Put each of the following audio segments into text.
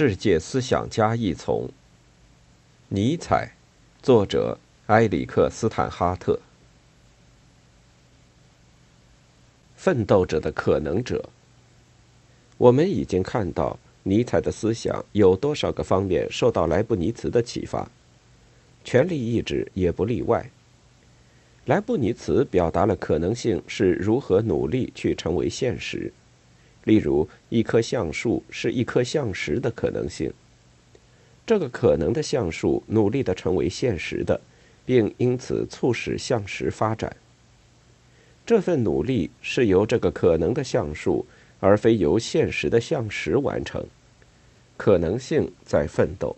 世界思想家一丛。尼采，作者埃里克斯坦哈特。奋斗者的可能者。我们已经看到尼采的思想有多少个方面受到莱布尼茨的启发，权力意志也不例外。莱布尼茨表达了可能性是如何努力去成为现实。例如，一棵橡树是一棵橡实的可能性。这个可能的橡树努力的成为现实的，并因此促使橡实发展。这份努力是由这个可能的橡树，而非由现实的橡实完成。可能性在奋斗。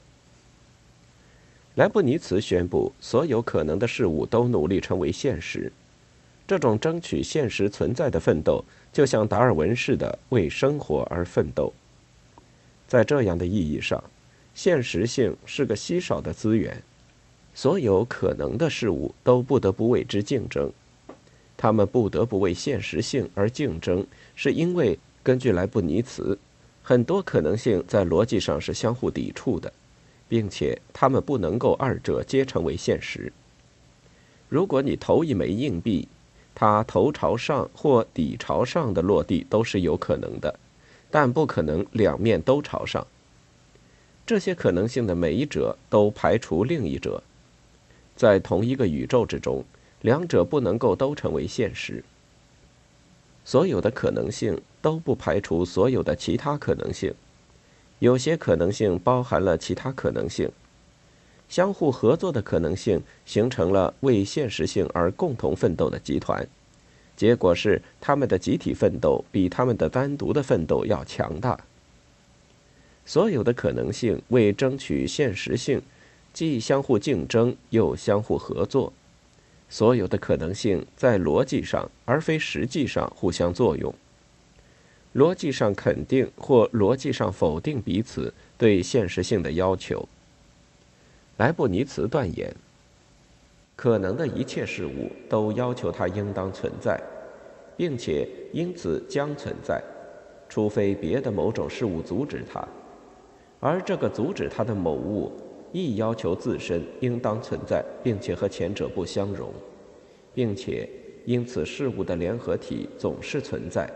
莱布尼茨宣布，所有可能的事物都努力成为现实。这种争取现实存在的奋斗，就像达尔文似的为生活而奋斗。在这样的意义上，现实性是个稀少的资源，所有可能的事物都不得不为之竞争。他们不得不为现实性而竞争，是因为根据莱布尼茨，很多可能性在逻辑上是相互抵触的，并且他们不能够二者皆成为现实。如果你投一枚硬币，它头朝上或底朝上的落地都是有可能的，但不可能两面都朝上。这些可能性的每一者都排除另一者，在同一个宇宙之中，两者不能够都成为现实。所有的可能性都不排除所有的其他可能性，有些可能性包含了其他可能性，相互合作的可能性形成了为现实性而共同奋斗的集团。结果是，他们的集体奋斗比他们的单独的奋斗要强大。所有的可能性为争取现实性，既相互竞争又相互合作。所有的可能性在逻辑上而非实际上互相作用。逻辑上肯定或逻辑上否定彼此对现实性的要求。莱布尼茨断言。可能的一切事物都要求它应当存在，并且因此将存在，除非别的某种事物阻止它。而这个阻止它的某物，亦要求自身应当存在，并且和前者不相容，并且因此事物的联合体总是存在，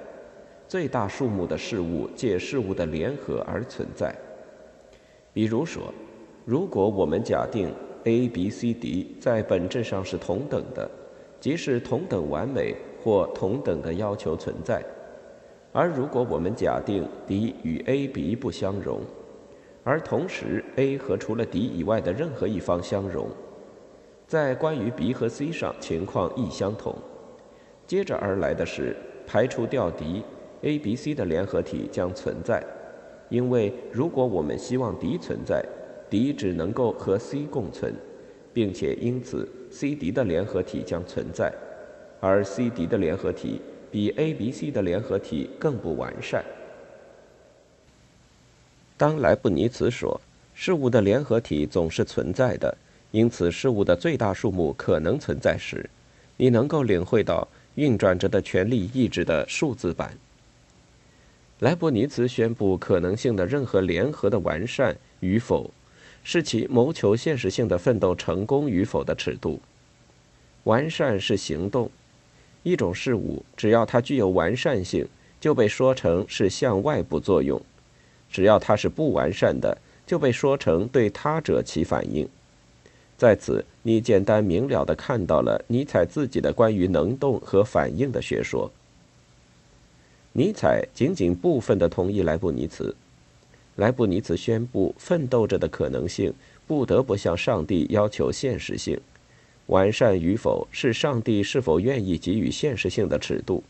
最大数目的事物借事物的联合而存在。比如说，如果我们假定。A、B、C、D 在本质上是同等的，即是同等完美或同等的要求存在。而如果我们假定 D 与 A、B 不相容，而同时 A 和除了 D 以外的任何一方相容，在关于 B 和 C 上情况亦相同。接着而来的是排除掉 D，A、B、C 的联合体将存在，因为如果我们希望 D 存在。D 只能够和 C 共存，并且因此 C、D 的联合体将存在，而 C、D 的联合体比 A、B、C 的联合体更不完善。当莱布尼茨说事物的联合体总是存在的，因此事物的最大数目可能存在时，你能够领会到运转着的权力意志的数字版。莱布尼茨宣布可能性的任何联合的完善与否。是其谋求现实性的奋斗成功与否的尺度。完善是行动，一种事物只要它具有完善性，就被说成是向外部作用；只要它是不完善的，就被说成对他者起反应。在此，你简单明了地看到了尼采自己的关于能动和反应的学说。尼采仅仅部分地同意莱布尼茨。莱布尼茨宣布，奋斗者的可能性不得不向上帝要求现实性，完善与否是上帝是否愿意给予现实性的尺度。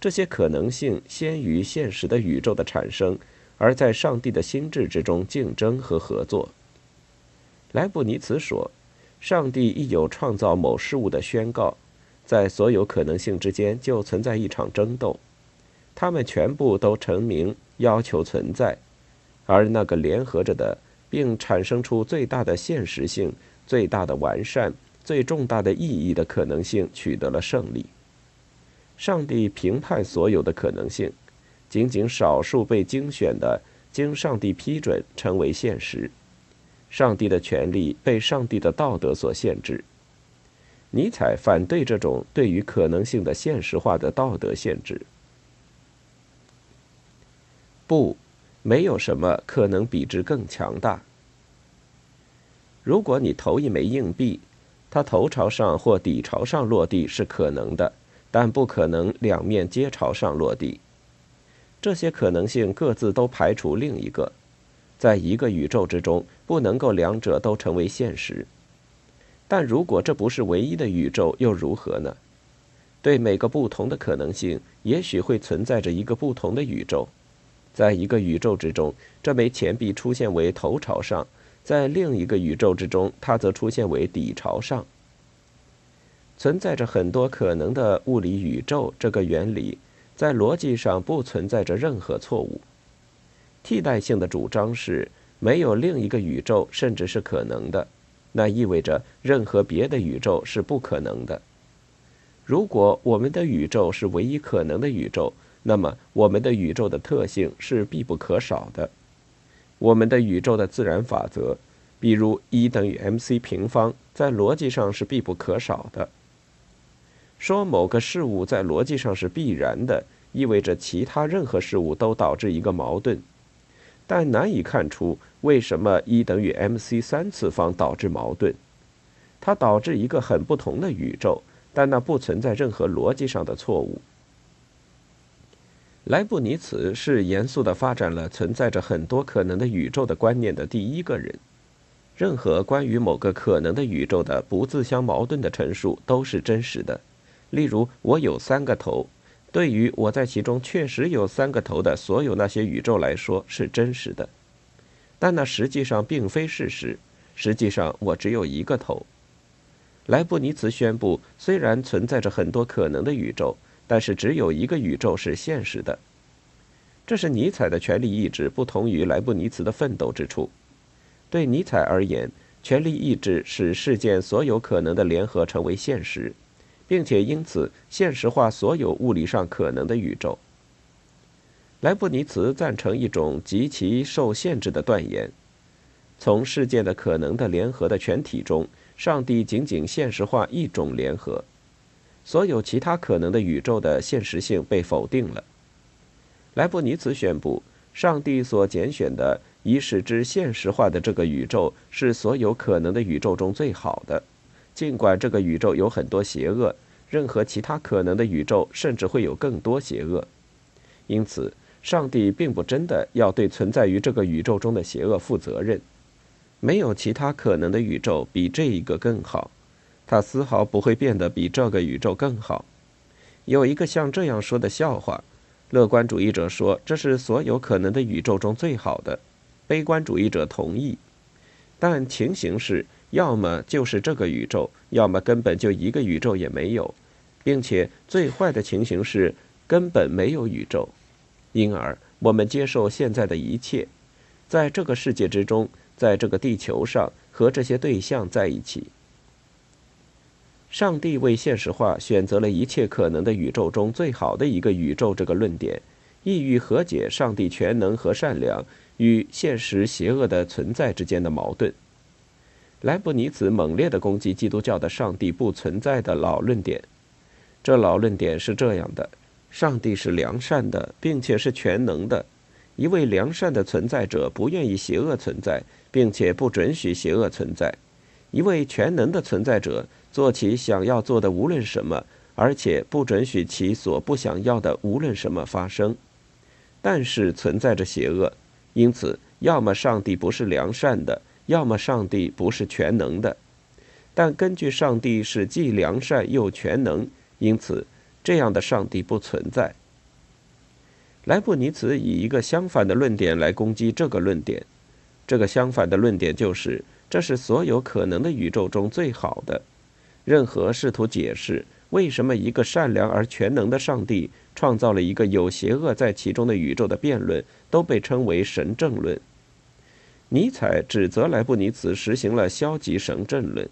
这些可能性先于现实的宇宙的产生，而在上帝的心智之中竞争和合作。莱布尼茨说，上帝亦有创造某事物的宣告，在所有可能性之间就存在一场争斗，他们全部都成名要求存在。而那个联合着的，并产生出最大的现实性、最大的完善、最重大的意义的可能性取得了胜利。上帝评判所有的可能性，仅仅少数被精选的经上帝批准成为现实。上帝的权利被上帝的道德所限制。尼采反对这种对于可能性的现实化的道德限制。不，没有什么可能比之更强大。如果你投一枚硬币，它头朝上或底朝上落地是可能的，但不可能两面皆朝上落地。这些可能性各自都排除另一个，在一个宇宙之中不能够两者都成为现实。但如果这不是唯一的宇宙，又如何呢？对每个不同的可能性，也许会存在着一个不同的宇宙。在一个宇宙之中，这枚钱币出现为头朝上；在另一个宇宙之中，它则出现为底朝上。存在着很多可能的物理宇宙，这个原理在逻辑上不存在着任何错误。替代性的主张是没有另一个宇宙，甚至是可能的。那意味着任何别的宇宙是不可能的。如果我们的宇宙是唯一可能的宇宙，那么我们的宇宙的特性是必不可少的。我们的宇宙的自然法则，比如一等于 mc 平方，在逻辑上是必不可少的。说某个事物在逻辑上是必然的，意味着其他任何事物都导致一个矛盾。但难以看出为什么一等于 mc 三次方导致矛盾，它导致一个很不同的宇宙，但那不存在任何逻辑上的错误。莱布尼茨是严肃地发展了存在着很多可能的宇宙的观念的第一个人。任何关于某个可能的宇宙的不自相矛盾的陈述都是真实的。例如，我有三个头。对于我在其中确实有三个头的所有那些宇宙来说是真实的，但那实际上并非事实。实际上我只有一个头。莱布尼茨宣布，虽然存在着很多可能的宇宙，但是只有一个宇宙是现实的。这是尼采的权力意志不同于莱布尼茨的奋斗之处。对尼采而言，权力意志使事件所有可能的联合成为现实。并且因此现实化所有物理上可能的宇宙。莱布尼茨赞成一种极其受限制的断言：从事件的可能的联合的全体中，上帝仅仅现实化一种联合，所有其他可能的宇宙的现实性被否定了。莱布尼茨宣布，上帝所拣选的以使之现实化的这个宇宙是所有可能的宇宙中最好的。尽管这个宇宙有很多邪恶，任何其他可能的宇宙甚至会有更多邪恶。因此，上帝并不真的要对存在于这个宇宙中的邪恶负责任。没有其他可能的宇宙比这一个更好，它丝毫不会变得比这个宇宙更好。有一个像这样说的笑话：乐观主义者说这是所有可能的宇宙中最好的，悲观主义者同意。但情形是。要么就是这个宇宙，要么根本就一个宇宙也没有，并且最坏的情形是根本没有宇宙。因而，我们接受现在的一切，在这个世界之中，在这个地球上和这些对象在一起。上帝为现实化选择了一切可能的宇宙中最好的一个宇宙，这个论点意欲和解上帝全能和善良与现实邪恶的存在之间的矛盾。莱布尼茨猛烈地攻击基督教的“上帝不存在”的老论点。这老论点是这样的：上帝是良善的，并且是全能的。一位良善的存在者不愿意邪恶存在，并且不准许邪恶存在。一位全能的存在者做其想要做的无论什么，而且不准许其所不想要的无论什么发生。但是存在着邪恶，因此，要么上帝不是良善的。要么上帝不是全能的，但根据上帝是既良善又全能，因此这样的上帝不存在。莱布尼茨以一个相反的论点来攻击这个论点，这个相反的论点就是这是所有可能的宇宙中最好的。任何试图解释为什么一个善良而全能的上帝创造了一个有邪恶在其中的宇宙的辩论，都被称为神证论。尼采指责莱布尼茨实行了消极神证论，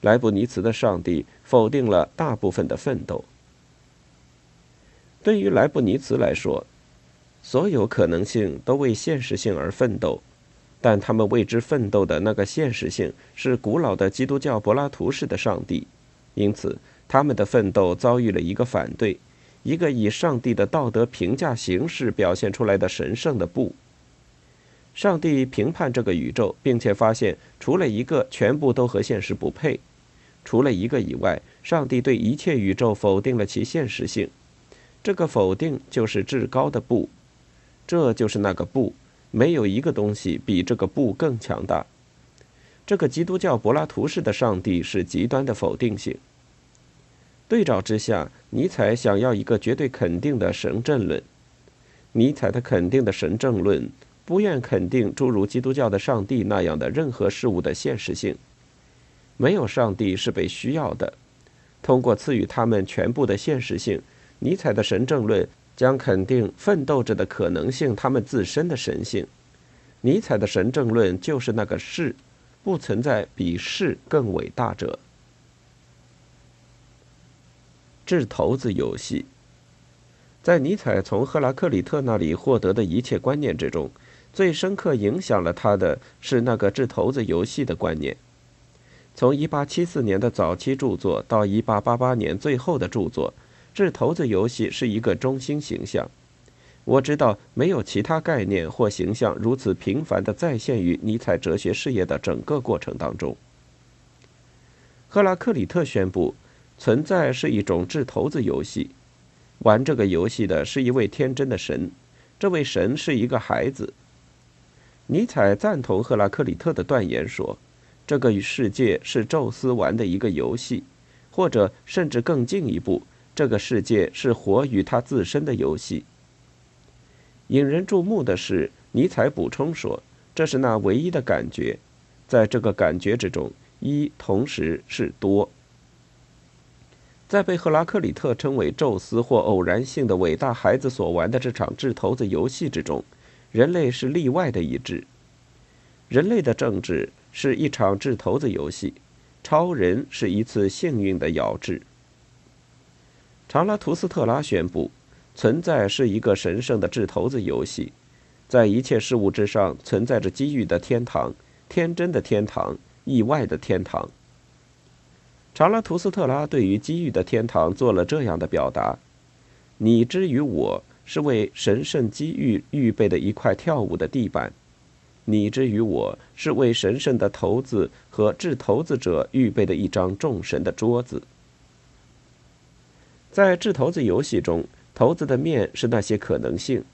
莱布尼茨的上帝否定了大部分的奋斗。对于莱布尼茨来说，所有可能性都为现实性而奋斗，但他们为之奋斗的那个现实性是古老的基督教柏拉图式的上帝，因此他们的奋斗遭遇了一个反对，一个以上帝的道德评价形式表现出来的神圣的不。上帝评判这个宇宙，并且发现除了一个，全部都和现实不配。除了一个以外，上帝对一切宇宙否定了其现实性。这个否定就是至高的不。这就是那个不，没有一个东西比这个不更强大。这个基督教柏拉图式的上帝是极端的否定性。对照之下，尼采想要一个绝对肯定的神证论。尼采的肯定的神证论不愿肯定诸如基督教的上帝那样的任何事物的现实性。没有上帝是被需要的。通过赐予他们全部的现实性，尼采的神证论。将肯定奋斗者的可能性，他们自身的神性。尼采的神证论就是那个是，不存在比是更伟大者。掷骰子游戏，在尼采从赫拉克里特那里获得的一切观念之中，最深刻影响了他的是那个掷骰子游戏的观念。从1874年的早期著作到1888年最后的著作。掷骰子游戏是一个中心形象。我知道没有其他概念或形象如此频繁地再现于尼采哲学事业的整个过程当中。赫拉克里特宣布，存在是一种掷骰子游戏，玩这个游戏的是一位天真的神，这位神是一个孩子。尼采赞同赫拉克里特的断言说，这个世界是宙斯玩的一个游戏，或者甚至更进一步。这个世界是活于他自身的游戏。引人注目的是，尼采补充说：“这是那唯一的感觉，在这个感觉之中，一同时是多。”在被赫拉克里特称为宙斯或偶然性的伟大孩子所玩的这场掷骰子游戏之中，人类是例外的一致。人类的政治是一场掷骰子游戏，超人是一次幸运的摇掷。查拉图斯特拉宣布，存在是一个神圣的掷骰子游戏，在一切事物之上存在着机遇的天堂、天真的天堂、意外的天堂。查拉图斯特拉对于机遇的天堂做了这样的表达：“你之于我是为神圣机遇预备的一块跳舞的地板，你之于我是为神圣的骰子和掷骰子者预备的一张众神的桌子。”在掷骰子游戏中，骰子的面是那些可能性，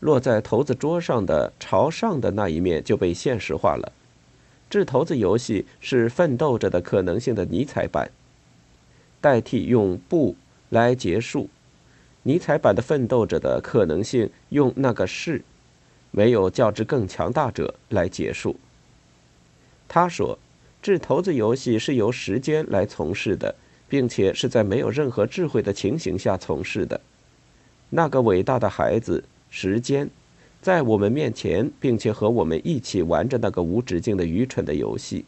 落在骰子桌上的朝上的那一面就被现实化了。掷骰子游戏是奋斗着的可能性的尼采版，代替用不来结束。尼采版的奋斗者的可能性用那个是，没有较之更强大者来结束。他说，掷骰子游戏是由时间来从事的。并且是在没有任何智慧的情形下从事的。那个伟大的孩子时间，在我们面前，并且和我们一起玩着那个无止境的愚蠢的游戏。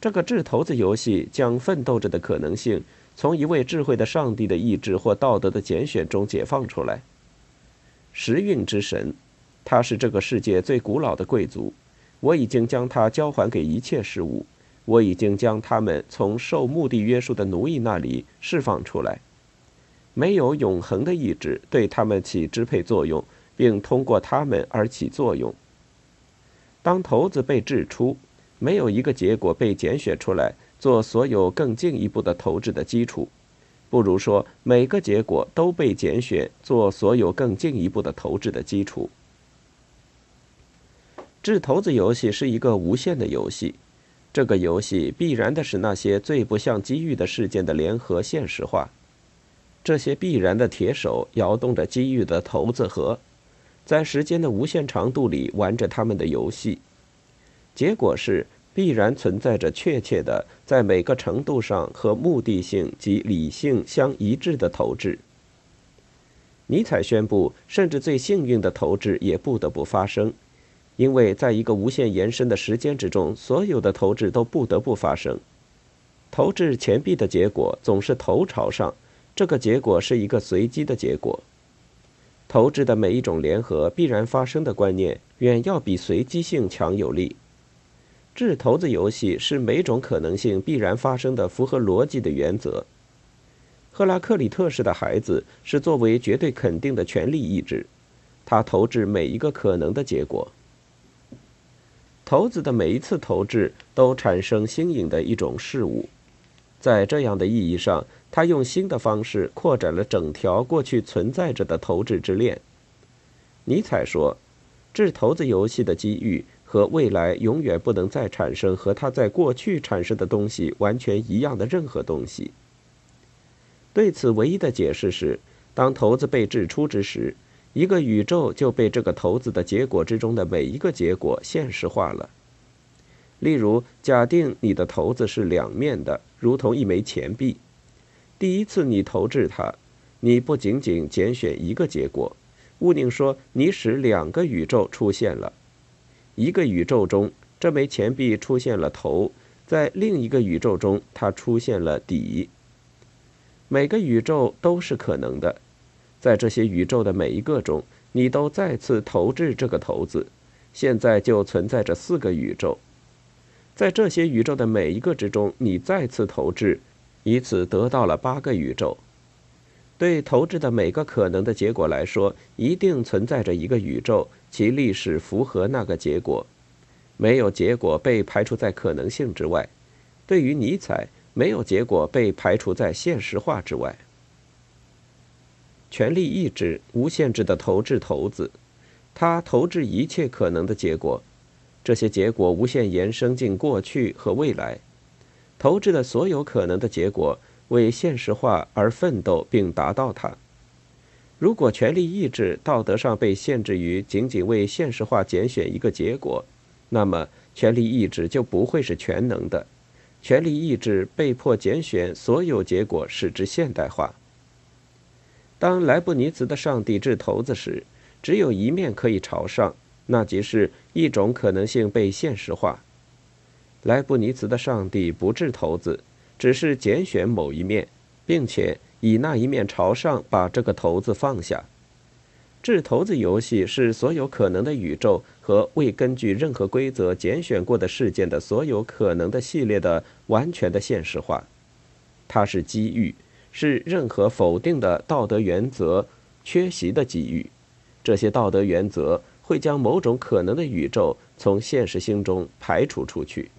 这个掷骰子游戏将奋斗着的可能性从一位智慧的上帝的意志或道德的拣选中解放出来。时运之神，他是这个世界最古老的贵族。我已经将他交还给一切事物。我已经将他们从受目的约束的奴役那里释放出来，没有永恒的意志对他们起支配作用，并通过他们而起作用。当骰子被掷出，没有一个结果被拣选出来做所有更进一步的投掷的基础，不如说每个结果都被拣选做所有更进一步的投掷的基础。掷骰子游戏是一个无限的游戏。这个游戏必然的使那些最不像机遇的事件的联合现实化。这些必然的铁手摇动着机遇的骰子盒，在时间的无限长度里玩着他们的游戏。结果是必然存在着确切的，在每个程度上和目的性及理性相一致的投掷。尼采宣布，甚至最幸运的投掷也不得不发生。因为在一个无限延伸的时间之中，所有的投掷都不得不发生。投掷钱币的结果总是头朝上，这个结果是一个随机的结果。投掷的每一种联合必然发生的观念，远要比随机性强有力。掷骰子游戏是每种可能性必然发生的符合逻辑的原则。赫拉克里特式的孩子是作为绝对肯定的权力意志，他投掷每一个可能的结果。骰子的每一次投掷都产生新颖的一种事物，在这样的意义上，他用新的方式扩展了整条过去存在着的投掷之链。尼采说：“掷骰子游戏的机遇。”和未来永远不能再产生和它在过去产生的东西完全一样的任何东西。对此，唯一的解释是：当骰子被掷出之时，一个宇宙就被这个骰子的结果之中的每一个结果现实化了。例如，假定你的骰子是两面的，如同一枚钱币。第一次你投掷它，你不仅仅拣选一个结果，毋宁说你使两个宇宙出现了。一个宇宙中，这枚钱币出现了头；在另一个宇宙中，它出现了底。每个宇宙都是可能的，在这些宇宙的每一个中，你都再次投掷这个骰子。现在就存在着四个宇宙，在这些宇宙的每一个之中，你再次投掷，以此得到了八个宇宙。对投掷的每个可能的结果来说，一定存在着一个宇宙，其历史符合那个结果。没有结果被排除在可能性之外。对于尼采，没有结果被排除在现实化之外。权力意志无限制的投掷骰子，它投掷一切可能的结果，这些结果无限延伸进过去和未来。投掷的所有可能的结果。为现实化而奋斗并达到它。如果权力意志道德上被限制于仅仅为现实化拣选一个结果，那么权力意志就不会是全能的。权力意志被迫拣选所有结果，使之现代化。当莱布尼茨的上帝掷骰子时，只有一面可以朝上，那即是一种可能性被现实化。莱布尼茨的上帝不掷骰子。只是拣选某一面，并且以那一面朝上，把这个骰子放下。掷骰子游戏是所有可能的宇宙和未根据任何规则拣选过的事件的所有可能的系列的完全的现实化。它是机遇，是任何否定的道德原则缺席的机遇。这些道德原则会将某种可能的宇宙从现实性中排除出去。